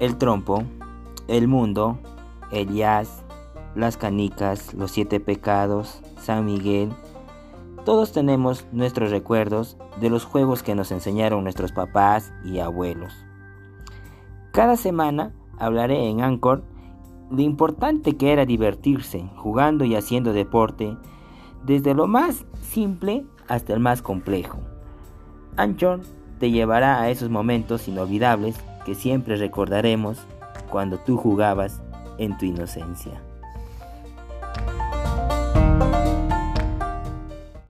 el trompo, el mundo, el jazz, las canicas, los siete pecados, San Miguel. Todos tenemos nuestros recuerdos de los juegos que nos enseñaron nuestros papás y abuelos. Cada semana hablaré en Anchor lo importante que era divertirse jugando y haciendo deporte, desde lo más simple hasta el más complejo. Anchor te llevará a esos momentos inolvidables que siempre recordaremos cuando tú jugabas en tu inocencia.